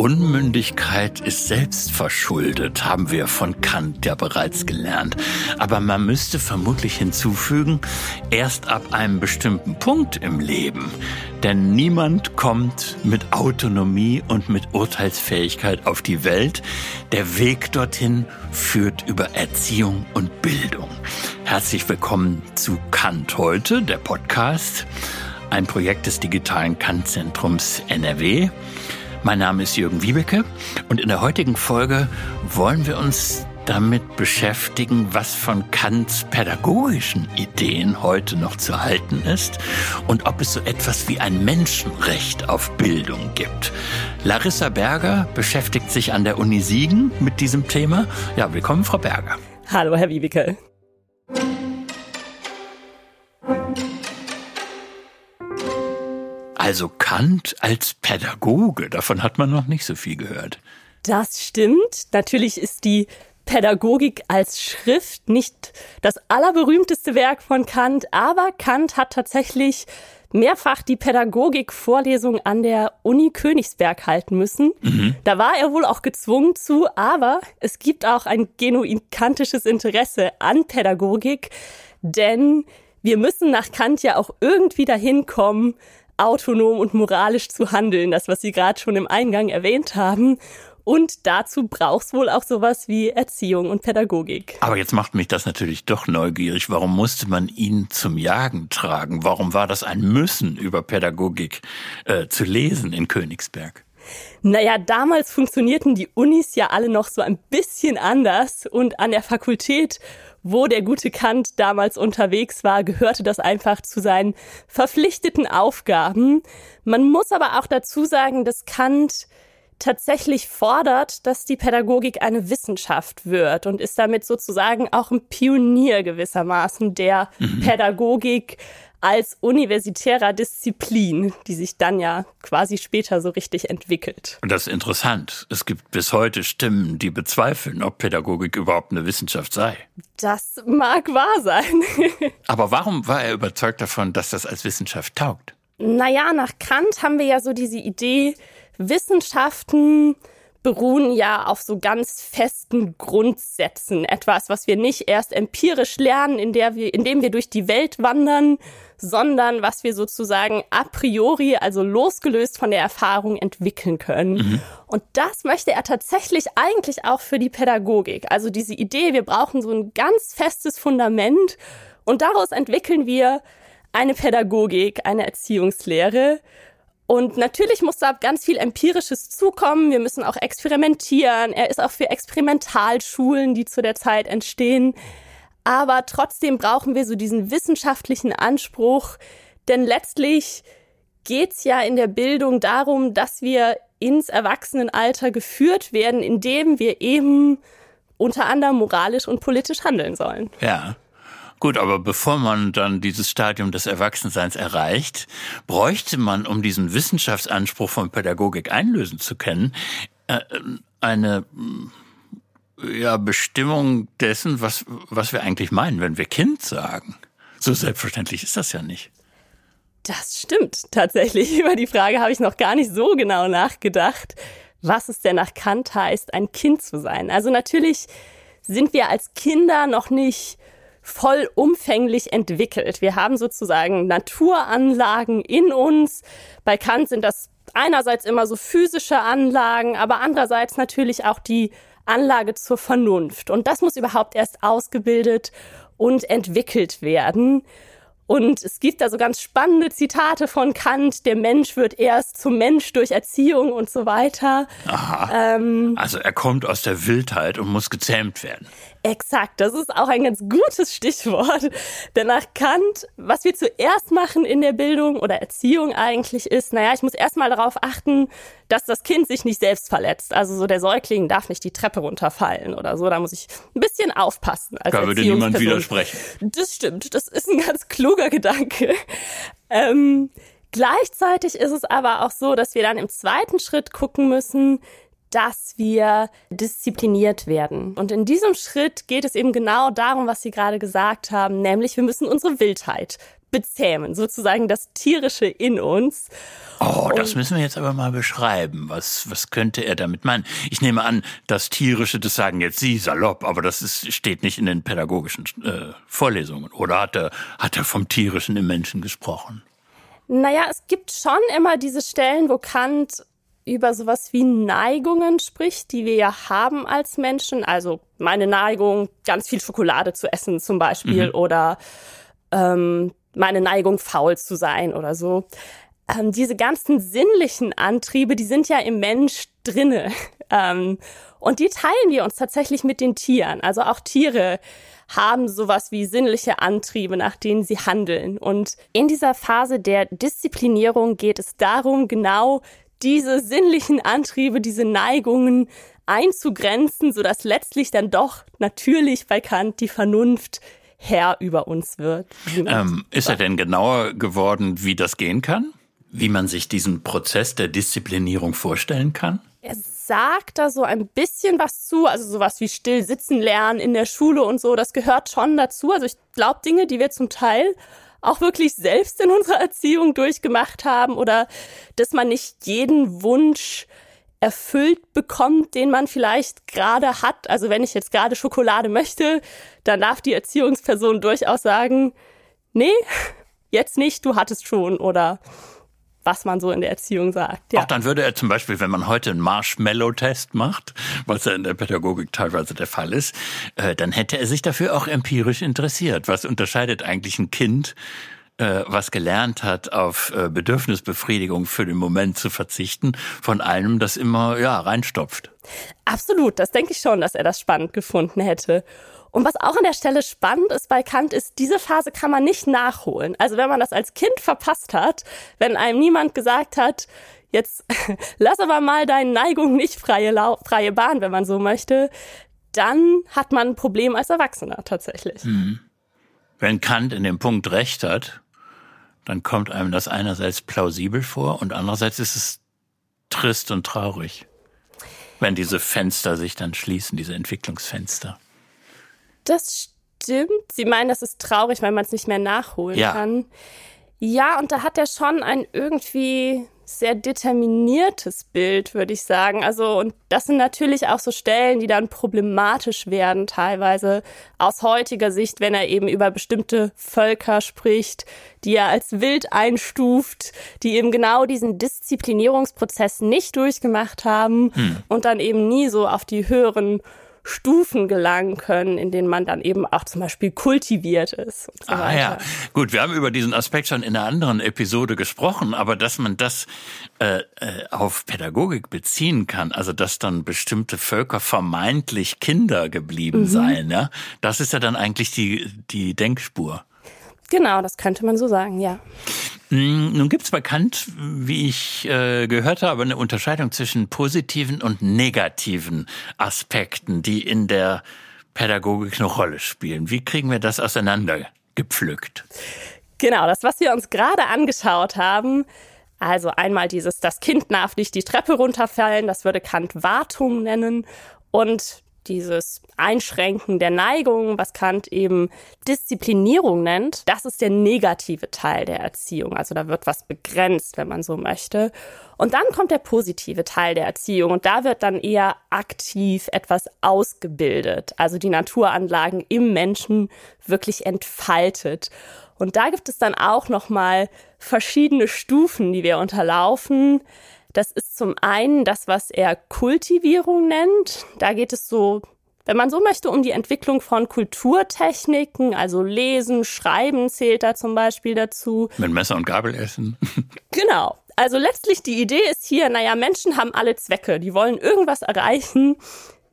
Unmündigkeit ist selbst verschuldet, haben wir von Kant ja bereits gelernt. Aber man müsste vermutlich hinzufügen, erst ab einem bestimmten Punkt im Leben. Denn niemand kommt mit Autonomie und mit Urteilsfähigkeit auf die Welt. Der Weg dorthin führt über Erziehung und Bildung. Herzlich willkommen zu Kant heute, der Podcast, ein Projekt des digitalen Kant-Zentrums NRW. Mein Name ist Jürgen Wiebeke und in der heutigen Folge wollen wir uns damit beschäftigen, was von Kants pädagogischen Ideen heute noch zu halten ist und ob es so etwas wie ein Menschenrecht auf Bildung gibt. Larissa Berger beschäftigt sich an der Uni Siegen mit diesem Thema. Ja, willkommen, Frau Berger. Hallo, Herr Wiebeke. Also Kant als Pädagoge, davon hat man noch nicht so viel gehört. Das stimmt. Natürlich ist die Pädagogik als Schrift nicht das allerberühmteste Werk von Kant, aber Kant hat tatsächlich mehrfach die Pädagogik-Vorlesung an der Uni Königsberg halten müssen. Mhm. Da war er wohl auch gezwungen zu, aber es gibt auch ein genuin kantisches Interesse an Pädagogik, denn wir müssen nach Kant ja auch irgendwie dahin kommen, autonom und moralisch zu handeln, das, was Sie gerade schon im Eingang erwähnt haben. Und dazu brauchst wohl auch sowas wie Erziehung und Pädagogik. Aber jetzt macht mich das natürlich doch neugierig. Warum musste man ihn zum Jagen tragen? Warum war das ein Müssen, über Pädagogik äh, zu lesen in Königsberg? Naja, damals funktionierten die Unis ja alle noch so ein bisschen anders und an der Fakultät wo der gute Kant damals unterwegs war, gehörte das einfach zu seinen verpflichteten Aufgaben. Man muss aber auch dazu sagen, dass Kant tatsächlich fordert, dass die Pädagogik eine Wissenschaft wird und ist damit sozusagen auch ein Pionier gewissermaßen der mhm. Pädagogik als universitärer Disziplin, die sich dann ja quasi später so richtig entwickelt. Und das ist interessant. Es gibt bis heute Stimmen, die bezweifeln, ob Pädagogik überhaupt eine Wissenschaft sei. Das mag wahr sein. Aber warum war er überzeugt davon, dass das als Wissenschaft taugt? Naja, nach Kant haben wir ja so diese Idee, Wissenschaften beruhen ja auf so ganz festen Grundsätzen. Etwas, was wir nicht erst empirisch lernen, in der wir, indem wir durch die Welt wandern, sondern was wir sozusagen a priori, also losgelöst von der Erfahrung entwickeln können. Mhm. Und das möchte er tatsächlich eigentlich auch für die Pädagogik. Also diese Idee, wir brauchen so ein ganz festes Fundament und daraus entwickeln wir eine Pädagogik, eine Erziehungslehre. Und natürlich muss da ganz viel Empirisches zukommen. Wir müssen auch experimentieren. Er ist auch für Experimentalschulen, die zu der Zeit entstehen. Aber trotzdem brauchen wir so diesen wissenschaftlichen Anspruch, denn letztlich geht's ja in der Bildung darum, dass wir ins Erwachsenenalter geführt werden, indem wir eben unter anderem moralisch und politisch handeln sollen. Ja. Gut, aber bevor man dann dieses Stadium des Erwachsenseins erreicht, bräuchte man, um diesen Wissenschaftsanspruch von Pädagogik einlösen zu können, äh, eine ja, Bestimmung dessen, was, was wir eigentlich meinen, wenn wir Kind sagen. So selbstverständlich ist das ja nicht. Das stimmt tatsächlich. Über die Frage habe ich noch gar nicht so genau nachgedacht, was es denn nach Kant heißt, ein Kind zu sein. Also natürlich sind wir als Kinder noch nicht vollumfänglich entwickelt. Wir haben sozusagen Naturanlagen in uns. Bei Kant sind das einerseits immer so physische Anlagen, aber andererseits natürlich auch die Anlage zur Vernunft. Und das muss überhaupt erst ausgebildet und entwickelt werden. Und es gibt da so ganz spannende Zitate von Kant, der Mensch wird erst zum Mensch durch Erziehung und so weiter. Aha. Ähm, also er kommt aus der Wildheit und muss gezähmt werden. Exakt, das ist auch ein ganz gutes Stichwort. Denn nach Kant, was wir zuerst machen in der Bildung oder Erziehung eigentlich ist, naja, ich muss erstmal darauf achten, dass das Kind sich nicht selbst verletzt. Also so der Säugling darf nicht die Treppe runterfallen oder so. Da muss ich ein bisschen aufpassen. Als da würde niemand widersprechen. Das stimmt, das ist ein ganz kluger Gedanke. Ähm, gleichzeitig ist es aber auch so, dass wir dann im zweiten Schritt gucken müssen, dass wir diszipliniert werden. Und in diesem Schritt geht es eben genau darum, was Sie gerade gesagt haben, nämlich wir müssen unsere Wildheit bezähmen, sozusagen das Tierische in uns. Oh, das müssen wir jetzt aber mal beschreiben. Was, was könnte er damit meinen? Ich nehme an, das Tierische, das sagen jetzt Sie salopp, aber das ist, steht nicht in den pädagogischen äh, Vorlesungen. Oder hat er, hat er vom Tierischen im Menschen gesprochen? Naja, es gibt schon immer diese Stellen, wo Kant über sowas wie Neigungen spricht, die wir ja haben als Menschen. Also meine Neigung, ganz viel Schokolade zu essen zum Beispiel mhm. oder ähm, meine Neigung, faul zu sein oder so. Ähm, diese ganzen sinnlichen Antriebe, die sind ja im Mensch drinne. Ähm, und die teilen wir uns tatsächlich mit den Tieren. Also auch Tiere haben sowas wie sinnliche Antriebe, nach denen sie handeln. Und in dieser Phase der Disziplinierung geht es darum, genau diese sinnlichen Antriebe, diese Neigungen einzugrenzen, sodass letztlich dann doch natürlich bei Kant die Vernunft Herr über uns wird. Ähm, ist er denn genauer geworden, wie das gehen kann? Wie man sich diesen Prozess der Disziplinierung vorstellen kann? Er sagt da so ein bisschen was zu, also sowas wie still sitzen lernen in der Schule und so, das gehört schon dazu. Also ich glaube Dinge, die wir zum Teil auch wirklich selbst in unserer Erziehung durchgemacht haben oder dass man nicht jeden Wunsch erfüllt bekommt, den man vielleicht gerade hat. Also wenn ich jetzt gerade Schokolade möchte, dann darf die Erziehungsperson durchaus sagen, nee, jetzt nicht, du hattest schon oder was man so in der Erziehung sagt. Ja. Auch dann würde er zum Beispiel, wenn man heute einen Marshmallow-Test macht, was ja in der Pädagogik teilweise der Fall ist, äh, dann hätte er sich dafür auch empirisch interessiert. Was unterscheidet eigentlich ein Kind äh, was gelernt hat, auf äh, Bedürfnisbefriedigung für den Moment zu verzichten, von einem, das immer ja reinstopft. Absolut, das denke ich schon, dass er das spannend gefunden hätte. Und was auch an der Stelle spannend ist bei Kant, ist, diese Phase kann man nicht nachholen. Also wenn man das als Kind verpasst hat, wenn einem niemand gesagt hat, jetzt lass aber mal deine Neigung nicht freie, freie Bahn, wenn man so möchte, dann hat man ein Problem als Erwachsener tatsächlich. Mhm. Wenn Kant in dem Punkt recht hat, dann kommt einem das einerseits plausibel vor und andererseits ist es trist und traurig, wenn diese Fenster sich dann schließen, diese Entwicklungsfenster. Das stimmt. Sie meinen, das ist traurig, weil man es nicht mehr nachholen ja. kann. Ja, und da hat er schon ein irgendwie sehr determiniertes Bild, würde ich sagen. Also, und das sind natürlich auch so Stellen, die dann problematisch werden, teilweise aus heutiger Sicht, wenn er eben über bestimmte Völker spricht, die er als wild einstuft, die eben genau diesen Disziplinierungsprozess nicht durchgemacht haben hm. und dann eben nie so auf die höheren Stufen gelangen können, in denen man dann eben auch zum Beispiel kultiviert ist. Und so ah weiter. ja, gut, wir haben über diesen Aspekt schon in einer anderen Episode gesprochen, aber dass man das äh, äh, auf Pädagogik beziehen kann, also dass dann bestimmte Völker vermeintlich Kinder geblieben mhm. seien, ja, das ist ja dann eigentlich die, die Denkspur. Genau, das könnte man so sagen, ja. Hm, nun gibt es bekannt, wie ich äh, gehört habe, eine Unterscheidung zwischen positiven und negativen Aspekten, die in der Pädagogik eine Rolle spielen. Wie kriegen wir das auseinandergepflückt? Genau, das, was wir uns gerade angeschaut haben, also einmal dieses, das Kind darf nicht die Treppe runterfallen, das würde Kant Wartung nennen. Und dieses Einschränken der Neigung, was Kant eben Disziplinierung nennt, das ist der negative Teil der Erziehung. Also da wird was begrenzt, wenn man so möchte. Und dann kommt der positive Teil der Erziehung und da wird dann eher aktiv etwas ausgebildet, also die Naturanlagen im Menschen wirklich entfaltet. Und da gibt es dann auch noch mal verschiedene Stufen, die wir unterlaufen. Das ist zum einen das, was er Kultivierung nennt. Da geht es so, wenn man so möchte, um die Entwicklung von Kulturtechniken, also Lesen, Schreiben zählt da zum Beispiel dazu. Mit Messer und Gabel essen. genau. Also letztlich die Idee ist hier, naja, Menschen haben alle Zwecke, die wollen irgendwas erreichen.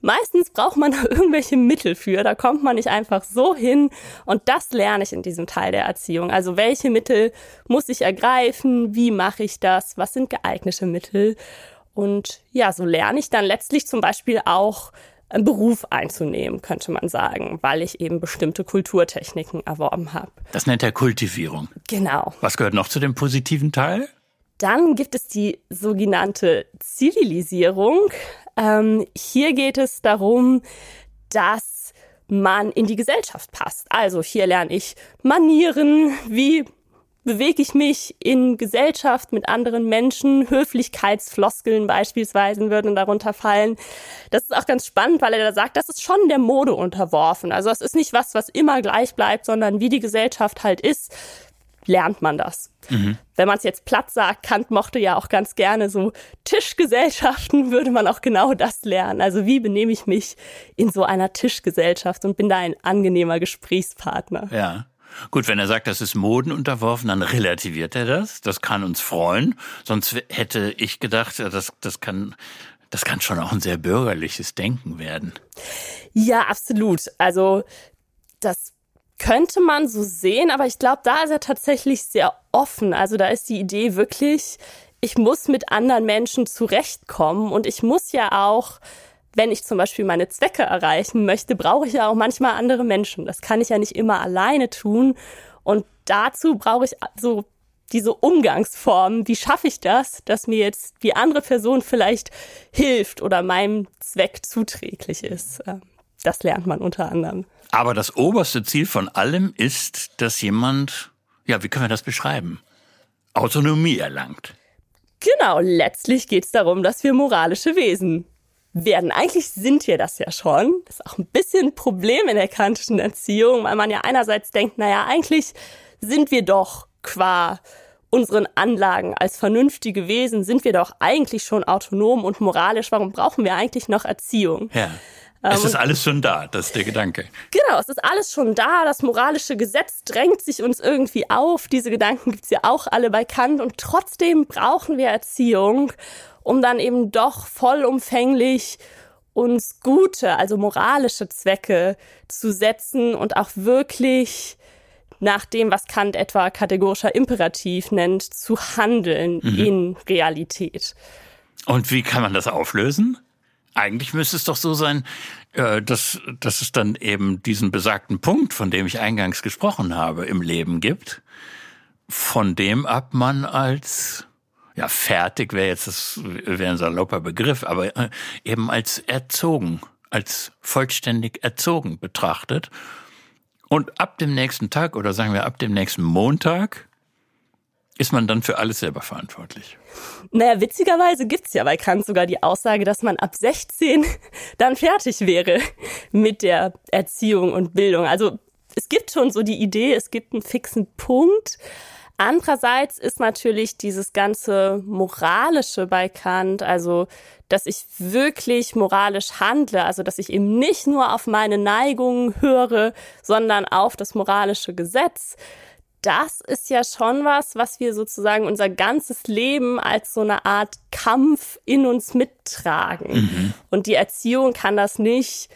Meistens braucht man da irgendwelche Mittel für. Da kommt man nicht einfach so hin. Und das lerne ich in diesem Teil der Erziehung. Also welche Mittel muss ich ergreifen? Wie mache ich das? Was sind geeignete Mittel? Und ja, so lerne ich dann letztlich zum Beispiel auch einen Beruf einzunehmen, könnte man sagen, weil ich eben bestimmte Kulturtechniken erworben habe. Das nennt er Kultivierung. Genau. Was gehört noch zu dem positiven Teil? Dann gibt es die sogenannte Zivilisierung. Ähm, hier geht es darum, dass man in die Gesellschaft passt. Also hier lerne ich Manieren, wie bewege ich mich in Gesellschaft mit anderen Menschen? Höflichkeitsfloskeln beispielsweise würden darunter fallen. Das ist auch ganz spannend, weil er da sagt, das ist schon der Mode unterworfen. Also es ist nicht was, was immer gleich bleibt, sondern wie die Gesellschaft halt ist, lernt man das. Mhm. Wenn man es jetzt platt sagt, Kant mochte ja auch ganz gerne so Tischgesellschaften, würde man auch genau das lernen. Also wie benehme ich mich in so einer Tischgesellschaft und bin da ein angenehmer Gesprächspartner. Ja. Gut, wenn er sagt, das ist Moden unterworfen, dann relativiert er das. Das kann uns freuen. Sonst hätte ich gedacht, das, das kann, das kann schon auch ein sehr bürgerliches Denken werden. Ja, absolut. Also, das könnte man so sehen, aber ich glaube, da ist er tatsächlich sehr offen. Also da ist die Idee wirklich, ich muss mit anderen Menschen zurechtkommen und ich muss ja auch, wenn ich zum Beispiel meine Zwecke erreichen möchte, brauche ich ja auch manchmal andere Menschen. Das kann ich ja nicht immer alleine tun. Und dazu brauche ich so diese Umgangsformen. Wie schaffe ich das, dass mir jetzt die andere Person vielleicht hilft oder meinem Zweck zuträglich ist? Ähm, das lernt man unter anderem. Aber das oberste Ziel von allem ist, dass jemand, ja, wie können wir das beschreiben? Autonomie erlangt. Genau, letztlich geht es darum, dass wir moralische Wesen werden. Eigentlich sind wir das ja schon. Das ist auch ein bisschen ein Problem in der kantischen Erziehung, weil man ja einerseits denkt, naja, eigentlich sind wir doch qua unseren Anlagen als vernünftige Wesen, sind wir doch eigentlich schon autonom und moralisch. Warum brauchen wir eigentlich noch Erziehung? Ja. Es ist alles schon da, das ist der Gedanke. Genau, es ist alles schon da. Das moralische Gesetz drängt sich uns irgendwie auf. Diese Gedanken gibt's ja auch alle bei Kant. Und trotzdem brauchen wir Erziehung, um dann eben doch vollumfänglich uns gute, also moralische Zwecke zu setzen und auch wirklich nach dem, was Kant etwa kategorischer Imperativ nennt, zu handeln mhm. in Realität. Und wie kann man das auflösen? Eigentlich müsste es doch so sein, äh, dass, dass es dann eben diesen besagten Punkt, von dem ich eingangs gesprochen habe, im Leben gibt, von dem ab man als ja, fertig wäre jetzt das wäre ein salopper Begriff, aber äh, eben als erzogen, als vollständig erzogen betrachtet. Und ab dem nächsten Tag oder sagen wir ab dem nächsten Montag ist man dann für alles selber verantwortlich? Naja, witzigerweise gibt's ja bei Kant sogar die Aussage, dass man ab 16 dann fertig wäre mit der Erziehung und Bildung. Also es gibt schon so die Idee, es gibt einen fixen Punkt. Andererseits ist natürlich dieses ganze Moralische bei Kant, also dass ich wirklich moralisch handle, also dass ich eben nicht nur auf meine Neigungen höre, sondern auf das moralische Gesetz das ist ja schon was, was wir sozusagen unser ganzes Leben als so eine Art Kampf in uns mittragen. Mhm. Und die Erziehung kann das nicht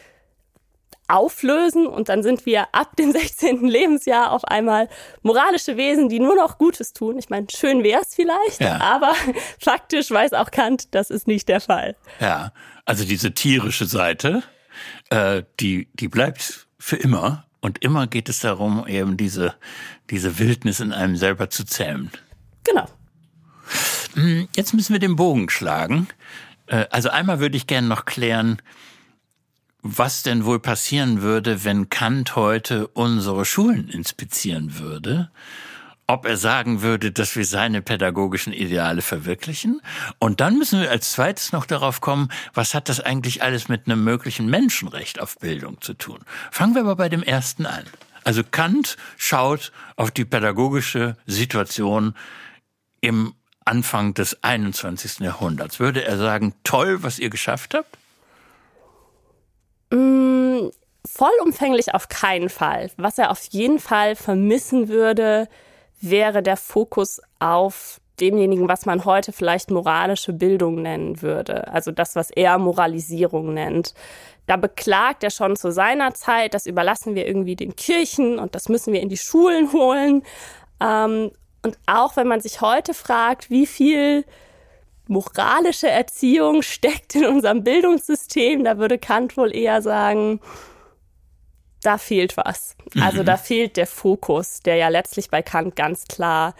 auflösen und dann sind wir ab dem 16. Lebensjahr auf einmal moralische Wesen, die nur noch Gutes tun. Ich meine, schön wäre es vielleicht, ja. aber faktisch weiß auch Kant, das ist nicht der Fall. Ja, also diese tierische Seite, äh, die, die bleibt für immer und immer geht es darum, eben diese, diese Wildnis in einem selber zu zähmen. Genau. Hm, jetzt müssen wir den Bogen schlagen. Äh, also einmal würde ich gerne noch klären, was denn wohl passieren würde, wenn Kant heute unsere Schulen inspizieren würde ob er sagen würde, dass wir seine pädagogischen Ideale verwirklichen. Und dann müssen wir als zweites noch darauf kommen, was hat das eigentlich alles mit einem möglichen Menschenrecht auf Bildung zu tun? Fangen wir aber bei dem ersten an. Also Kant schaut auf die pädagogische Situation im Anfang des 21. Jahrhunderts. Würde er sagen, toll, was ihr geschafft habt? Mm, vollumfänglich auf keinen Fall. Was er auf jeden Fall vermissen würde, wäre der Fokus auf demjenigen, was man heute vielleicht moralische Bildung nennen würde. Also das, was er Moralisierung nennt. Da beklagt er schon zu seiner Zeit, das überlassen wir irgendwie den Kirchen und das müssen wir in die Schulen holen. Ähm, und auch wenn man sich heute fragt, wie viel moralische Erziehung steckt in unserem Bildungssystem, da würde Kant wohl eher sagen, da fehlt was. Also mhm. da fehlt der Fokus, der ja letztlich bei Kant ganz klar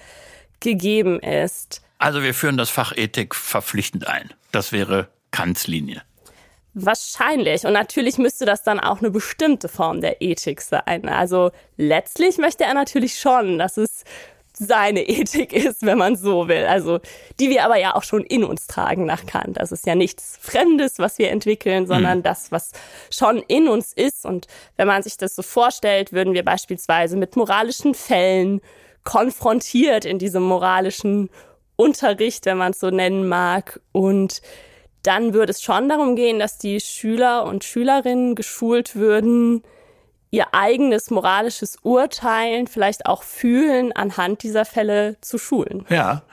gegeben ist. Also wir führen das Fach Ethik verpflichtend ein. Das wäre Kants Linie. Wahrscheinlich. Und natürlich müsste das dann auch eine bestimmte Form der Ethik sein. Also letztlich möchte er natürlich schon, dass es seine Ethik ist, wenn man so will. Also die wir aber ja auch schon in uns tragen nach Kant. Das ist ja nichts Fremdes, was wir entwickeln, sondern mhm. das, was schon in uns ist. Und wenn man sich das so vorstellt, würden wir beispielsweise mit moralischen Fällen konfrontiert in diesem moralischen Unterricht, wenn man es so nennen mag. Und dann würde es schon darum gehen, dass die Schüler und Schülerinnen geschult würden, ihr eigenes moralisches Urteilen vielleicht auch fühlen anhand dieser Fälle zu schulen. Ja,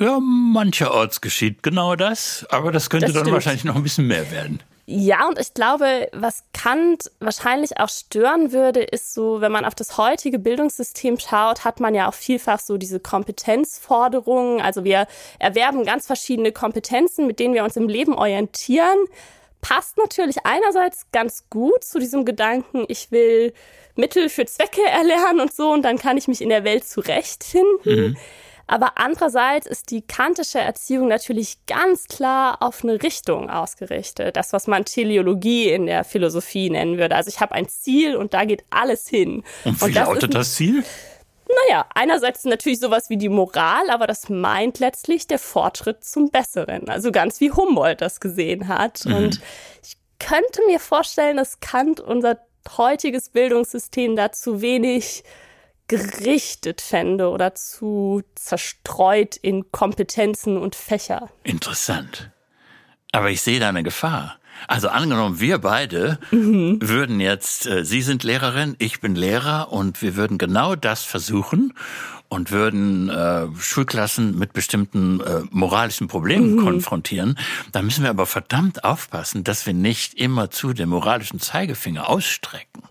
ja mancherorts geschieht genau das, aber das könnte das dann wahrscheinlich noch ein bisschen mehr werden. Ja, und ich glaube, was Kant wahrscheinlich auch stören würde, ist so, wenn man auf das heutige Bildungssystem schaut, hat man ja auch vielfach so diese Kompetenzforderungen. Also wir erwerben ganz verschiedene Kompetenzen, mit denen wir uns im Leben orientieren passt natürlich einerseits ganz gut zu diesem Gedanken, ich will Mittel für Zwecke erlernen und so und dann kann ich mich in der Welt zurechtfinden. Mhm. Aber andererseits ist die kantische Erziehung natürlich ganz klar auf eine Richtung ausgerichtet. Das, was man Teleologie in der Philosophie nennen würde. Also ich habe ein Ziel und da geht alles hin. Und wie und das lautet das Ziel? Naja, einerseits natürlich sowas wie die Moral, aber das meint letztlich der Fortschritt zum Besseren. Also ganz wie Humboldt das gesehen hat. Mhm. Und ich könnte mir vorstellen, dass Kant unser heutiges Bildungssystem da zu wenig gerichtet fände oder zu zerstreut in Kompetenzen und Fächer. Interessant. Aber ich sehe da eine Gefahr. Also angenommen, wir beide mhm. würden jetzt, äh, Sie sind Lehrerin, ich bin Lehrer und wir würden genau das versuchen und würden äh, Schulklassen mit bestimmten äh, moralischen Problemen mhm. konfrontieren. Da müssen wir aber verdammt aufpassen, dass wir nicht immer zu den moralischen Zeigefinger ausstrecken.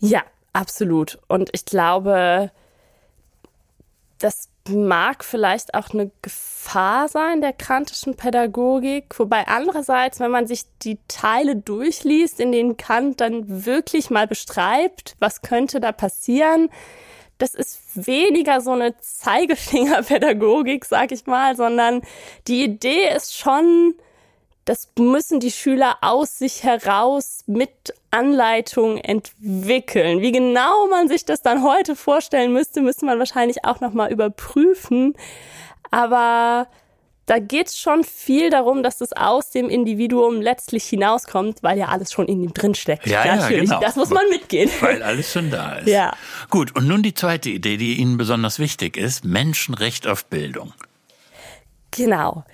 Ja, absolut. Und ich glaube, das mag vielleicht auch eine Gefahr sein der kantischen Pädagogik, wobei andererseits, wenn man sich die Teile durchliest, in denen Kant dann wirklich mal beschreibt, was könnte da passieren, das ist weniger so eine Zeigefingerpädagogik, sag ich mal, sondern die Idee ist schon, das müssen die Schüler aus sich heraus mit Anleitung entwickeln. Wie genau man sich das dann heute vorstellen müsste, müsste man wahrscheinlich auch nochmal überprüfen. Aber da geht es schon viel darum, dass das aus dem Individuum letztlich hinauskommt, weil ja alles schon in ihm drin steckt. Ja, Natürlich, ja, genau. das muss man mitgehen. Weil alles schon da ist. Ja. Gut, und nun die zweite Idee, die Ihnen besonders wichtig ist, Menschenrecht auf Bildung. Genau.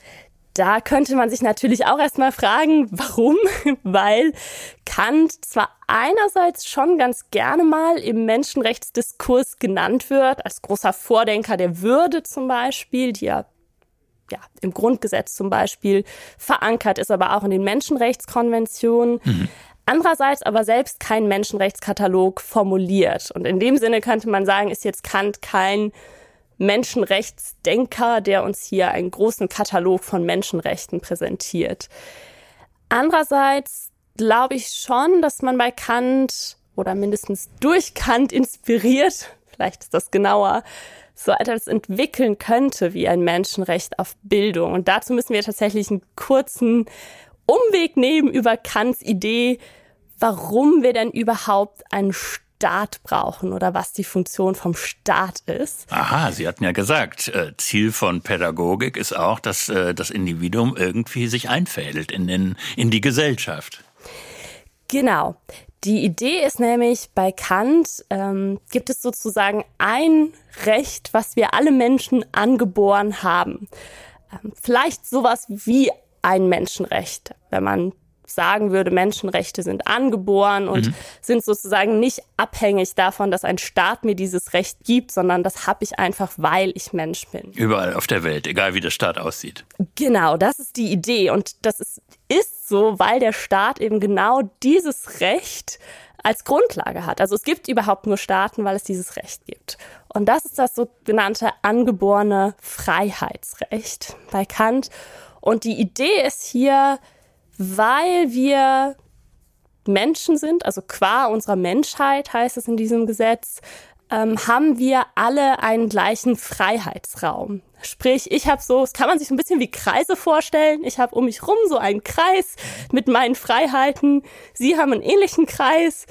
Da könnte man sich natürlich auch erstmal fragen, warum? Weil Kant zwar einerseits schon ganz gerne mal im Menschenrechtsdiskurs genannt wird, als großer Vordenker der Würde zum Beispiel, die ja, ja im Grundgesetz zum Beispiel verankert ist, aber auch in den Menschenrechtskonventionen. Mhm. Andererseits aber selbst kein Menschenrechtskatalog formuliert. Und in dem Sinne könnte man sagen, ist jetzt Kant kein Menschenrechtsdenker, der uns hier einen großen Katalog von Menschenrechten präsentiert. Andererseits glaube ich schon, dass man bei Kant oder mindestens durch Kant inspiriert, vielleicht ist das genauer, so etwas entwickeln könnte wie ein Menschenrecht auf Bildung. Und dazu müssen wir tatsächlich einen kurzen Umweg nehmen über Kants Idee, warum wir denn überhaupt einen Staat brauchen oder was die Funktion vom Staat ist. Aha, Sie hatten ja gesagt, äh, Ziel von Pädagogik ist auch, dass äh, das Individuum irgendwie sich einfädelt in, den, in die Gesellschaft. Genau. Die Idee ist nämlich, bei Kant ähm, gibt es sozusagen ein Recht, was wir alle Menschen angeboren haben. Ähm, vielleicht sowas wie ein Menschenrecht, wenn man sagen würde, Menschenrechte sind angeboren und mhm. sind sozusagen nicht abhängig davon, dass ein Staat mir dieses Recht gibt, sondern das habe ich einfach, weil ich Mensch bin. Überall auf der Welt, egal wie der Staat aussieht. Genau, das ist die Idee und das ist, ist so, weil der Staat eben genau dieses Recht als Grundlage hat. Also es gibt überhaupt nur Staaten, weil es dieses Recht gibt. Und das ist das sogenannte angeborene Freiheitsrecht bei Kant. Und die Idee ist hier, weil wir Menschen sind, also qua unserer Menschheit heißt es in diesem Gesetz, ähm, haben wir alle einen gleichen Freiheitsraum. Sprich, ich habe so, das kann man sich so ein bisschen wie Kreise vorstellen. Ich habe um mich rum so einen Kreis mit meinen Freiheiten. Sie haben einen ähnlichen Kreis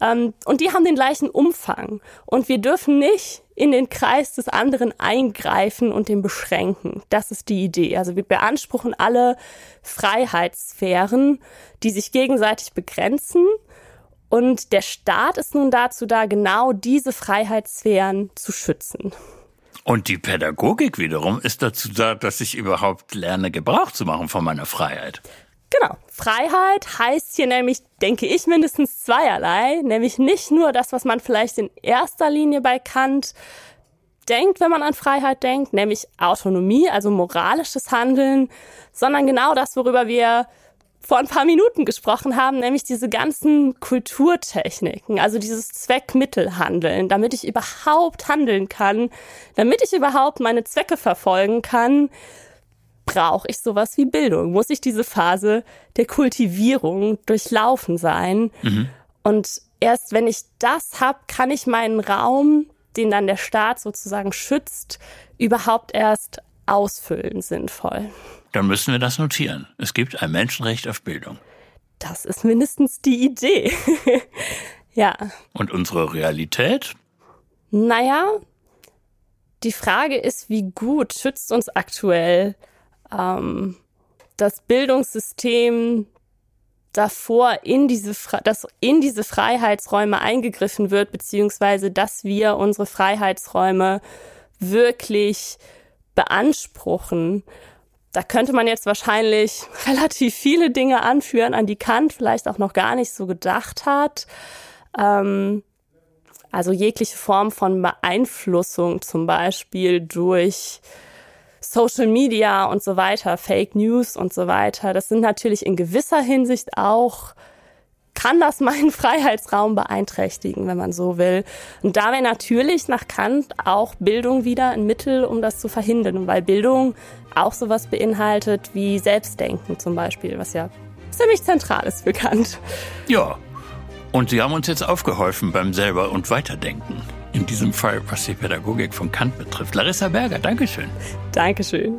ähm, und die haben den gleichen Umfang. Und wir dürfen nicht in den Kreis des anderen eingreifen und den beschränken. Das ist die Idee. Also wir beanspruchen alle Freiheitssphären, die sich gegenseitig begrenzen. Und der Staat ist nun dazu da, genau diese Freiheitssphären zu schützen. Und die Pädagogik wiederum ist dazu da, dass ich überhaupt lerne, Gebrauch zu machen von meiner Freiheit. Genau. Freiheit heißt hier nämlich, denke ich, mindestens zweierlei. Nämlich nicht nur das, was man vielleicht in erster Linie bei Kant denkt, wenn man an Freiheit denkt, nämlich Autonomie, also moralisches Handeln, sondern genau das, worüber wir vor ein paar Minuten gesprochen haben, nämlich diese ganzen Kulturtechniken, also dieses Zweckmittelhandeln, damit ich überhaupt handeln kann, damit ich überhaupt meine Zwecke verfolgen kann, brauche ich sowas wie Bildung? Muss ich diese Phase der Kultivierung durchlaufen sein? Mhm. Und erst wenn ich das habe, kann ich meinen Raum, den dann der Staat sozusagen schützt, überhaupt erst ausfüllen sinnvoll. Dann müssen wir das notieren. Es gibt ein Menschenrecht auf Bildung. Das ist mindestens die Idee. ja. Und unsere Realität? Naja, die Frage ist, wie gut schützt uns aktuell ähm, das Bildungssystem davor in diese, dass in diese Freiheitsräume eingegriffen wird, beziehungsweise dass wir unsere Freiheitsräume wirklich beanspruchen. Da könnte man jetzt wahrscheinlich relativ viele Dinge anführen, an die Kant vielleicht auch noch gar nicht so gedacht hat. Ähm, also jegliche Form von Beeinflussung zum Beispiel durch Social Media und so weiter, Fake News und so weiter. Das sind natürlich in gewisser Hinsicht auch kann das meinen Freiheitsraum beeinträchtigen, wenn man so will. Und da wäre natürlich nach Kant auch Bildung wieder ein Mittel, um das zu verhindern, weil Bildung auch sowas beinhaltet wie Selbstdenken zum Beispiel, was ja ziemlich zentral ist für Kant. Ja, und Sie haben uns jetzt aufgeholfen beim selber und Weiterdenken in diesem Fall, was die Pädagogik von Kant betrifft. Larissa Berger, Dankeschön. Dankeschön.